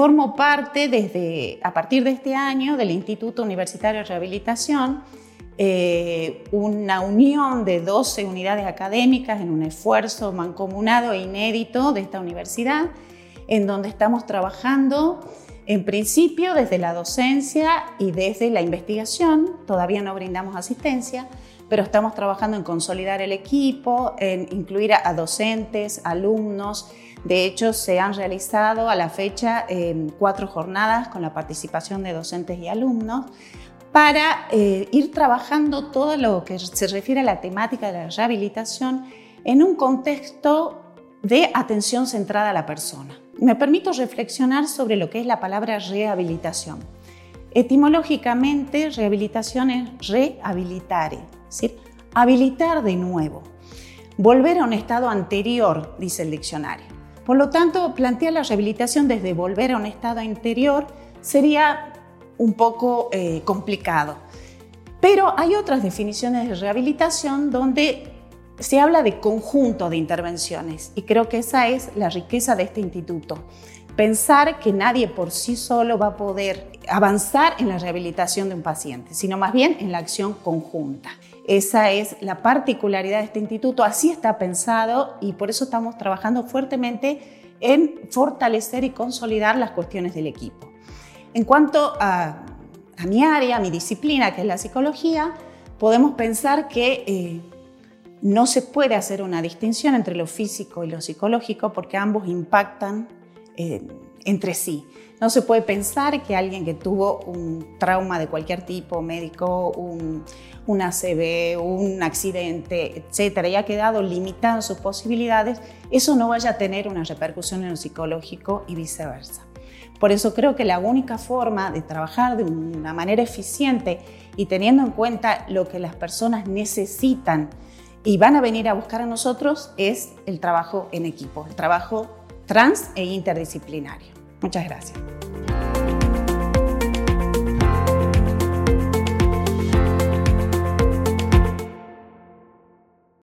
formo parte desde, a partir de este año del Instituto Universitario de Rehabilitación, eh, una unión de 12 unidades académicas en un esfuerzo mancomunado e inédito de esta universidad, en donde estamos trabajando en principio desde la docencia y desde la investigación, todavía no brindamos asistencia, pero estamos trabajando en consolidar el equipo, en incluir a, docentes, alumnos. De hecho, se han realizado a la fecha em, cuatro jornadas con la participación de docentes y alumnos para eh, ir trabajando todo lo que se refiere a la temática de la rehabilitación en un contexto de atención centrada a la persona. Me permito reflexionar sobre lo que es la palabra rehabilitación. Etimológicamente, rehabilitación es rehabilitare, es decir, habilitar de nuevo, volver a un estado anterior, dice el diccionario. Por lo tanto, plantear la rehabilitación desde volver a un estado anterior sería un poco eh, complicado. Pero hay otras definiciones de rehabilitación donde se habla de conjunto de intervenciones y creo que esa es la riqueza de este instituto. Pensar que nadie por sí solo va a poder avanzar en la rehabilitación de un paciente, sino más bien en la acción conjunta. Esa es la particularidad de este instituto, así está pensado y por eso estamos trabajando fuertemente en fortalecer y consolidar las cuestiones del equipo. En cuanto a, mi área, a mi disciplina, que es la psicología, podemos pensar que eh, no se puede hacer una distinción entre lo físico y lo psicológico porque ambos impactan eh, entre sí. No se puede pensar que alguien que tuvo un trauma de cualquier tipo, médico, un, ACV, un accidente, etcétera, y ha quedado limitado en sus posibilidades, eso no vaya a tener una repercusión en lo psicológico y viceversa. Por eso creo que la única forma de trabajar de una manera eficiente y teniendo en cuenta lo que las personas necesitan y van a venir a buscar a nosotros es el trabajo en equipo, el trabajo trans e interdisciplinario. Muchas gracias.